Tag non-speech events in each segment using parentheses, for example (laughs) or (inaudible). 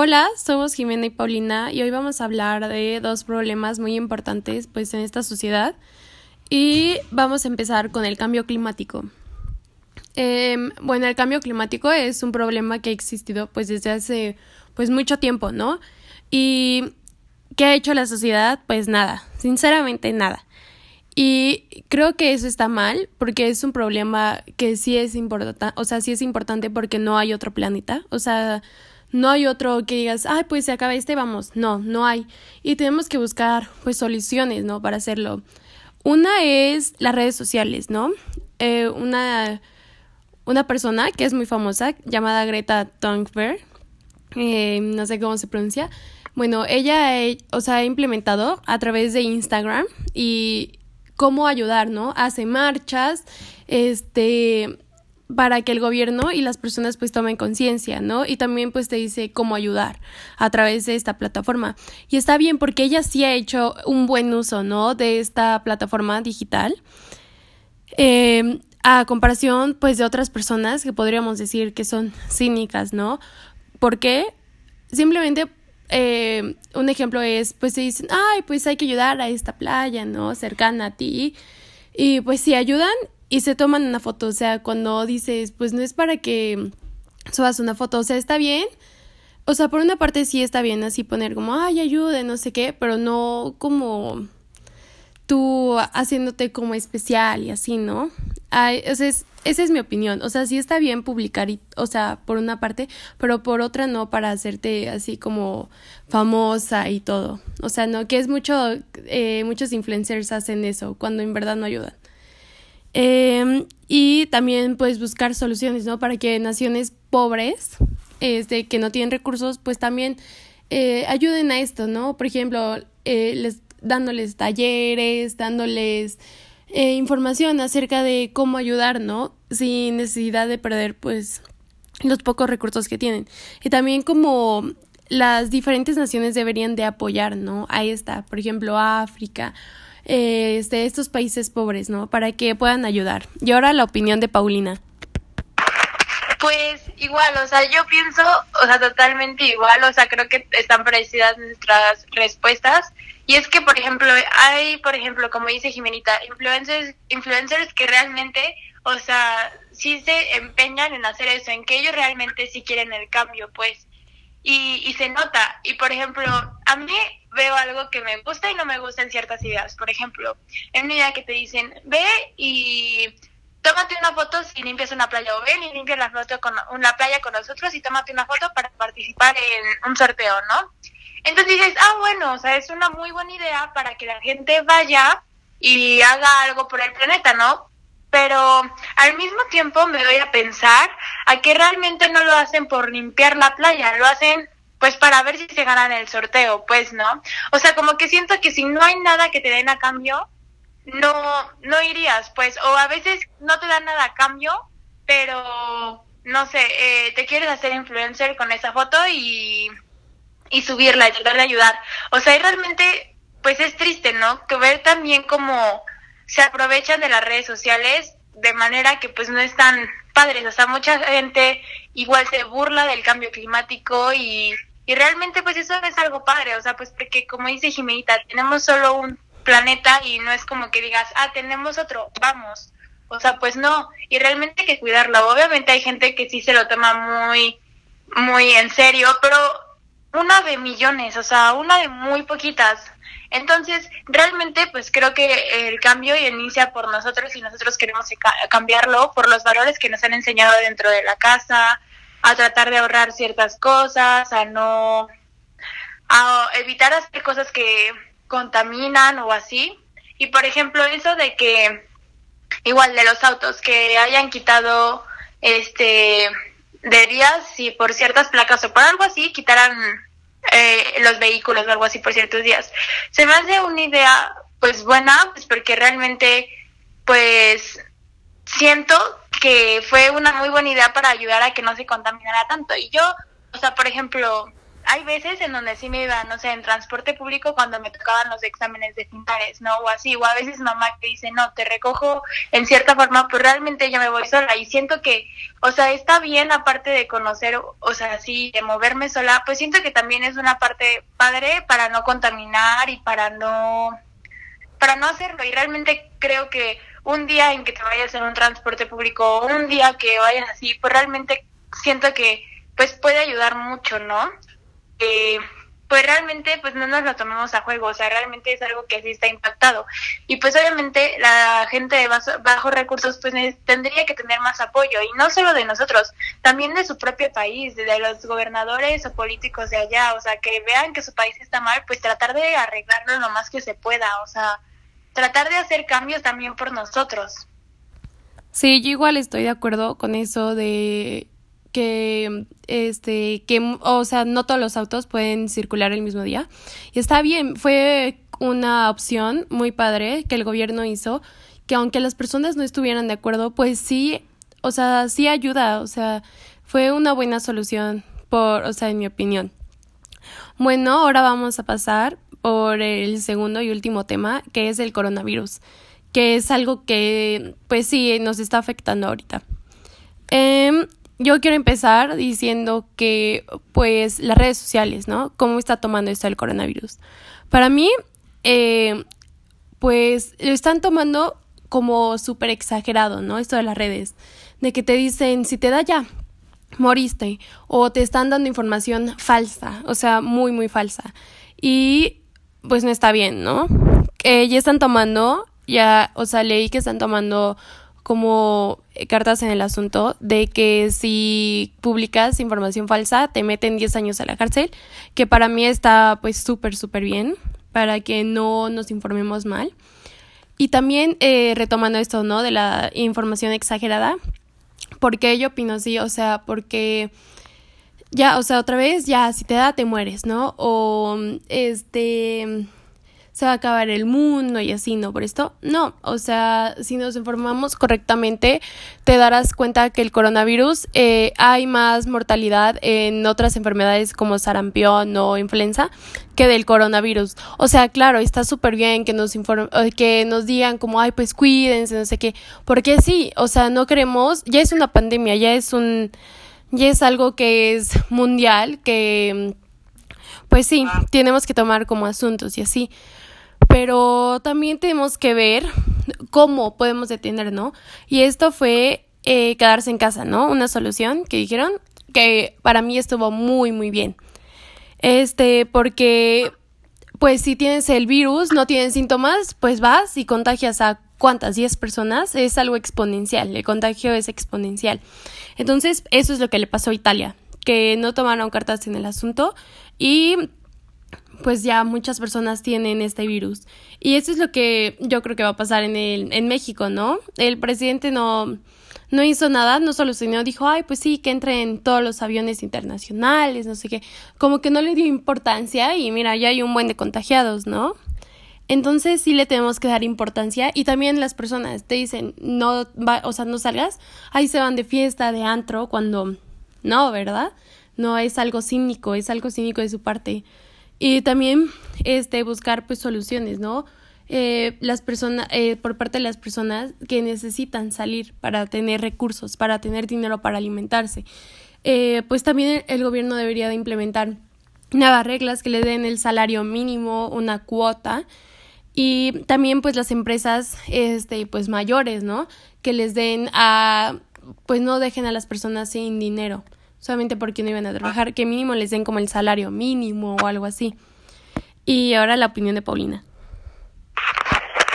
Hola, somos Jimena y Paulina y hoy vamos a hablar de dos problemas muy importantes pues en esta sociedad y vamos a empezar con el cambio climático. Em, bueno, el cambio climático es un problema que ha existido pues desde hace pues mucho tiempo, ¿no? Y ¿qué ha hecho la sociedad? Pues nada, sinceramente nada. Y creo que eso está mal porque es un problema que sí es importante, o sea, sí es importante porque no hay otro planeta, o sea, no hay otro que digas, ay, pues se acaba este, vamos. No, no hay. Y tenemos que buscar, pues, soluciones, ¿no? Para hacerlo. Una es las redes sociales, ¿no? Eh, una, una persona que es muy famosa, llamada Greta Thunberg, eh, no sé cómo se pronuncia. Bueno, ella, o sea, ha implementado a través de Instagram y cómo ayudar, ¿no? Hace marchas, este para que el gobierno y las personas pues tomen conciencia, ¿no? Y también pues te dice cómo ayudar a través de esta plataforma. Y está bien porque ella sí ha hecho un buen uso, ¿no? De esta plataforma digital. Eh, a comparación pues de otras personas que podríamos decir que son cínicas, ¿no? Porque simplemente eh, un ejemplo es pues se dicen, ay, pues hay que ayudar a esta playa, ¿no? Cercana a ti. Y pues si ayudan y se toman una foto, o sea, cuando dices, pues no es para que subas una foto, o sea, está bien. O sea, por una parte sí está bien así poner como, ay, ayude, no sé qué, pero no como tú haciéndote como especial y así, ¿no? Ay, o sea, esa es mi opinión. O sea, sí está bien publicar, y, o sea, por una parte, pero por otra no para hacerte así como famosa y todo. O sea, no, que es mucho, eh, muchos influencers hacen eso cuando en verdad no ayudan. Eh, y también pues buscar soluciones, ¿no? Para que naciones pobres, este, que no tienen recursos, pues también eh, ayuden a esto, ¿no? Por ejemplo, eh, les, dándoles talleres, dándoles eh, información acerca de cómo ayudar, ¿no? Sin necesidad de perder pues los pocos recursos que tienen. Y también como las diferentes naciones deberían de apoyar, ¿no? Ahí está, por ejemplo, África este, estos países pobres, ¿no? Para que puedan ayudar. Y ahora la opinión de Paulina. Pues igual, o sea, yo pienso, o sea, totalmente igual, o sea, creo que están parecidas nuestras respuestas. Y es que, por ejemplo, hay, por ejemplo, como dice Jimenita, influencers, influencers que realmente, o sea, sí se empeñan en hacer eso, en que ellos realmente sí quieren el cambio, pues. Y, y se nota. Y, por ejemplo, a mí veo algo que me gusta y no me gusta en ciertas ideas. Por ejemplo, en una idea que te dicen, ve y tómate una foto si limpias una playa o ven y limpia la, foto con, una playa con nosotros y tómate una foto para participar en un sorteo, ¿no? Entonces dices, ah, bueno, o sea, es una muy buena idea para que la gente vaya y haga algo por el planeta, ¿no? Pero al mismo tiempo me doy a pensar a que realmente no lo hacen por limpiar la playa, lo hacen pues para ver si se ganan el sorteo, pues, ¿no? O sea, como que siento que si no hay nada que te den a cambio, no, no irías, pues, o a veces no te dan nada a cambio, pero, no sé, eh, te quieres hacer influencer con esa foto y, y subirla y tratar de ayudar. O sea, y realmente, pues es triste, ¿no? Que ver también cómo se aprovechan de las redes sociales de manera que pues no están padres, o sea, mucha gente igual se burla del cambio climático y y realmente pues eso es algo padre, o sea, pues porque como dice Jimenita, tenemos solo un planeta y no es como que digas, ah, tenemos otro, vamos. O sea, pues no, y realmente hay que cuidarlo. Obviamente hay gente que sí se lo toma muy, muy en serio, pero una de millones, o sea, una de muy poquitas. Entonces, realmente, pues creo que el cambio inicia por nosotros y nosotros queremos cambiarlo por los valores que nos han enseñado dentro de la casa, a tratar de ahorrar ciertas cosas, a no, a evitar hacer cosas que contaminan o así. Y por ejemplo, eso de que, igual de los autos, que hayan quitado, este, de días y por ciertas placas o por algo así, quitaran eh, los vehículos o algo así por ciertos días. Se me hace una idea, pues buena, pues porque realmente, pues, siento que fue una muy buena idea para ayudar a que no se contaminara tanto. Y yo, o sea, por ejemplo, hay veces en donde sí me iba, no sé, en transporte público cuando me tocaban los exámenes de finales, ¿no? O así, o a veces mamá que dice, no, te recojo en cierta forma, pero realmente yo me voy sola y siento que, o sea, está bien aparte de conocer, o sea, así, de moverme sola, pues siento que también es una parte padre para no contaminar y para no, para no hacerlo. Y realmente creo que un día en que te vayas en un transporte público, o un día que vayas así, pues realmente siento que pues puede ayudar mucho, ¿no? Eh, pues realmente pues no nos lo tomemos a juego, o sea, realmente es algo que sí está impactado. Y pues obviamente la gente de bajos recursos pues tendría que tener más apoyo, y no solo de nosotros, también de su propio país, de los gobernadores o políticos de allá, o sea, que vean que su país está mal, pues tratar de arreglarlo lo más que se pueda, o sea, tratar de hacer cambios también por nosotros. Sí, yo igual estoy de acuerdo con eso de que este que o sea no todos los autos pueden circular el mismo día. Y está bien fue una opción muy padre que el gobierno hizo que aunque las personas no estuvieran de acuerdo pues sí o sea sí ayuda o sea fue una buena solución por o sea en mi opinión. Bueno ahora vamos a pasar por el segundo y último tema que es el coronavirus que es algo que pues sí nos está afectando ahorita. Eh, yo quiero empezar diciendo que, pues, las redes sociales, ¿no? ¿Cómo está tomando esto el coronavirus? Para mí, eh, pues, lo están tomando como súper exagerado, ¿no? Esto de las redes, de que te dicen, si te da ya, moriste, o te están dando información falsa, o sea, muy, muy falsa. Y, pues, no está bien, ¿no? Que ya están tomando, ya, o sea, leí que están tomando como eh, cartas en el asunto de que si publicas información falsa te meten 10 años a la cárcel, que para mí está pues súper, súper bien, para que no nos informemos mal. Y también eh, retomando esto, ¿no? De la información exagerada, porque yo opino así, o sea, porque ya, o sea, otra vez, ya, si te da, te mueres, ¿no? O, este se va a acabar el mundo y así, ¿no? Por esto, no, o sea, si nos informamos correctamente, te darás cuenta que el coronavirus eh, hay más mortalidad en otras enfermedades como sarampión o influenza que del coronavirus. O sea, claro, está súper bien que nos inform eh, que nos digan como, ay, pues cuídense, no sé qué, porque sí, o sea, no queremos, ya es una pandemia, ya es un, ya es algo que es mundial, que pues sí, tenemos que tomar como asuntos y así pero también tenemos que ver cómo podemos detener, ¿no? Y esto fue eh, quedarse en casa, ¿no? Una solución que dijeron que para mí estuvo muy, muy bien. Este, porque, pues si tienes el virus, no tienes síntomas, pues vas y contagias a cuántas, 10 personas, es algo exponencial, el contagio es exponencial. Entonces, eso es lo que le pasó a Italia, que no tomaron cartas en el asunto y pues ya muchas personas tienen este virus. Y eso es lo que yo creo que va a pasar en, el, en México, ¿no? El presidente no, no hizo nada, no solucionó, dijo, ay, pues sí, que entren todos los aviones internacionales, no sé qué. Como que no le dio importancia y mira, ya hay un buen de contagiados, ¿no? Entonces sí le tenemos que dar importancia y también las personas te dicen, no, va, o sea, no salgas, ahí se van de fiesta, de antro, cuando no, ¿verdad? No es algo cínico, es algo cínico de su parte. Y también este, buscar pues soluciones, ¿no? Eh, las personas, eh, por parte de las personas que necesitan salir para tener recursos, para tener dinero para alimentarse. Eh, pues también el gobierno debería de implementar nuevas reglas que le den el salario mínimo, una cuota y también pues las empresas este pues mayores, ¿no? Que les den a pues no dejen a las personas sin dinero solamente porque no iban a trabajar, que mínimo les den como el salario mínimo o algo así. Y ahora la opinión de Paulina.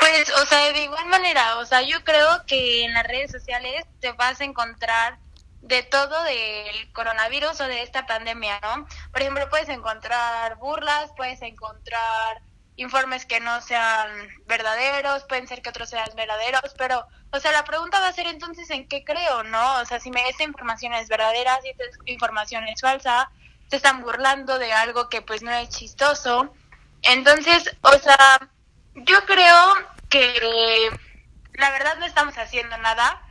Pues, o sea, de igual manera, o sea, yo creo que en las redes sociales te vas a encontrar de todo del coronavirus o de esta pandemia, ¿no? Por ejemplo, puedes encontrar burlas, puedes encontrar informes que no sean verdaderos, pueden ser que otros sean verdaderos, pero, o sea, la pregunta va a ser entonces en qué creo, ¿no? O sea, si me esta información es verdadera, si esta información es falsa, se están burlando de algo que pues no es chistoso. Entonces, o sea, yo creo que la verdad no estamos haciendo nada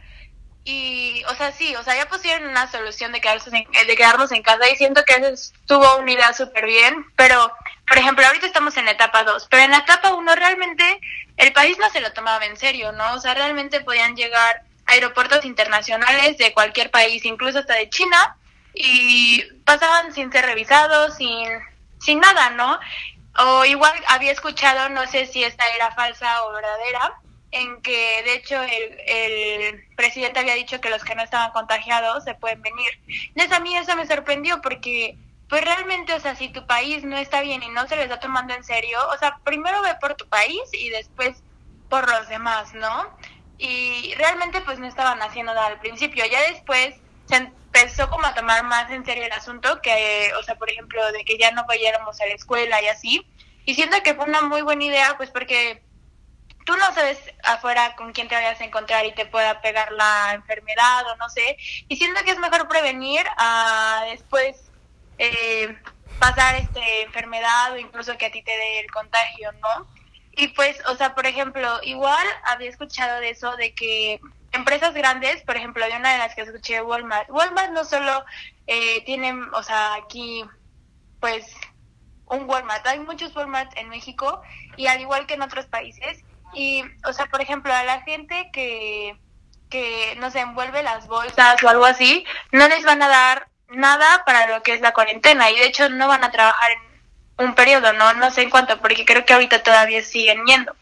y, o sea, sí, o sea, ya pusieron una solución de, quedarse en, de quedarnos en casa y siento que estuvo una súper bien, pero, por ejemplo, ahorita estamos en la etapa 2, pero en la etapa 1 realmente el país no se lo tomaba en serio, ¿no? O sea, realmente podían llegar aeropuertos internacionales de cualquier país, incluso hasta de China, y pasaban sin ser revisados, sin, sin nada, ¿no? O igual había escuchado, no sé si esta era falsa o verdadera, en que de hecho el, el, presidente había dicho que los que no estaban contagiados se pueden venir. Entonces a mí eso me sorprendió porque pues realmente, o sea, si tu país no está bien y no se les está tomando en serio, o sea, primero ve por tu país y después por los demás, ¿no? Y realmente pues no estaban haciendo nada al principio, ya después se empezó como a tomar más en serio el asunto, que, o sea, por ejemplo, de que ya no vayáramos a la escuela y así, y siento que fue una muy buena idea, pues porque tú no sabes afuera con quién te vayas a encontrar y te pueda pegar la enfermedad o no sé. Y siento que es mejor prevenir a después eh, pasar este enfermedad o incluso que a ti te dé el contagio, ¿no? Y pues, o sea, por ejemplo, igual había escuchado de eso, de que empresas grandes, por ejemplo, de una de las que escuché, Walmart. Walmart no solo eh, tienen, o sea, aquí, pues, un Walmart. Hay muchos Walmart en México y al igual que en otros países, y, o sea, por ejemplo, a la gente que, que no se envuelve las bolsas o algo así, no les van a dar nada para lo que es la cuarentena y de hecho no van a trabajar en un periodo, no, no sé en cuánto, porque creo que ahorita todavía siguen yendo.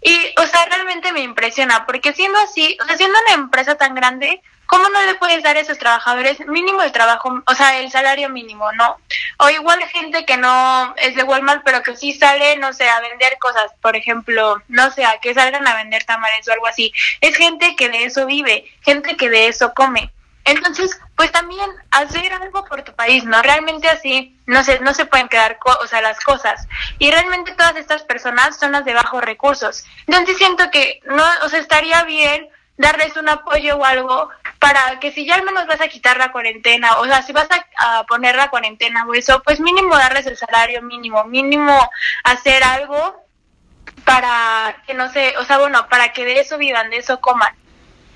Y, o sea, realmente me impresiona, porque siendo así, o sea, siendo una empresa tan grande, ¿cómo no le puedes dar a esos trabajadores mínimo de trabajo, o sea, el salario mínimo, no? O igual gente que no es de Walmart, pero que sí sale, no sé, a vender cosas, por ejemplo, no sé, a que salgan a vender tamales o algo así. Es gente que de eso vive, gente que de eso come. Entonces, pues también hacer algo por tu país, ¿no? Realmente así no se, no se pueden quedar o sea, las cosas. Y realmente todas estas personas son las de bajos recursos. Entonces siento que no, o sea, estaría bien darles un apoyo o algo para que si ya al menos vas a quitar la cuarentena, o sea, si vas a, poner la cuarentena o eso, pues mínimo darles el salario mínimo, mínimo hacer algo para que no sé, o sea, bueno, para que de eso vivan, de eso coman.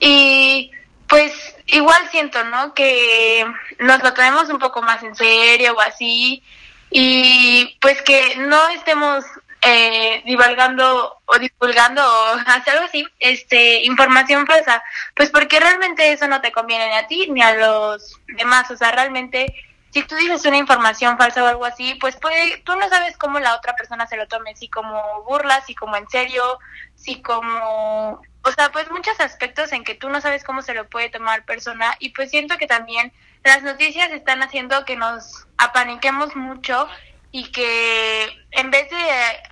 Y pues igual siento, ¿no? Que nos lo tenemos un poco más en serio o así, y pues que no estemos eh, divulgando o divulgando o (laughs) hacer algo así, este, información falsa, pues porque realmente eso no te conviene ni a ti ni a los demás, o sea, realmente si tú dices una información falsa o algo así, pues puede, tú no sabes cómo la otra persona se lo tome, si como burla, si como en serio, si como, o sea, pues muchos aspectos en que tú no sabes cómo se lo puede tomar persona y pues siento que también las noticias están haciendo que nos apaniquemos mucho y que en vez de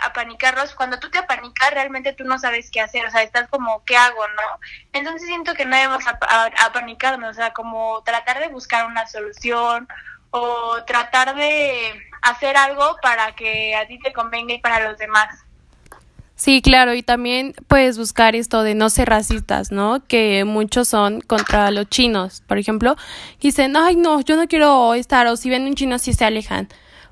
apanicarlos, cuando tú te apanicas, realmente tú no sabes qué hacer, o sea, estás como, ¿qué hago, no? Entonces siento que no debemos apanicarnos, o sea, como tratar de buscar una solución o tratar de hacer algo para que a ti te convenga y para los demás. Sí, claro, y también puedes buscar esto de no ser racistas, ¿no? Que muchos son contra los chinos, por ejemplo, y dicen, ay, no, yo no quiero estar, o si ven un chino, sí se alejan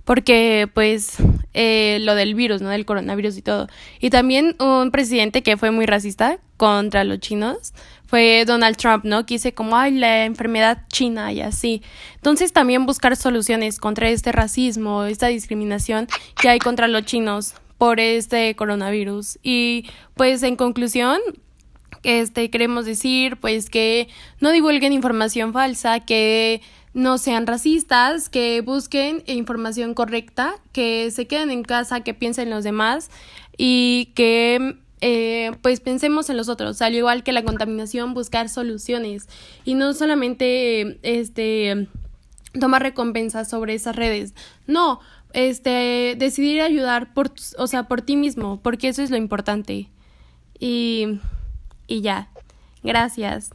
porque pues eh, lo del virus, ¿no? Del coronavirus y todo. Y también un presidente que fue muy racista contra los chinos fue Donald Trump, ¿no? Que dice como, ay, la enfermedad china y así. Entonces también buscar soluciones contra este racismo, esta discriminación que hay contra los chinos por este coronavirus. Y pues en conclusión, este queremos decir pues que no divulguen información falsa, que no sean racistas, que busquen información correcta, que se queden en casa, que piensen los demás y que eh, pues pensemos en los otros, al igual que la contaminación, buscar soluciones y no solamente este tomar recompensas sobre esas redes, no, este decidir ayudar por, o sea, por ti mismo, porque eso es lo importante. Y, y ya, gracias.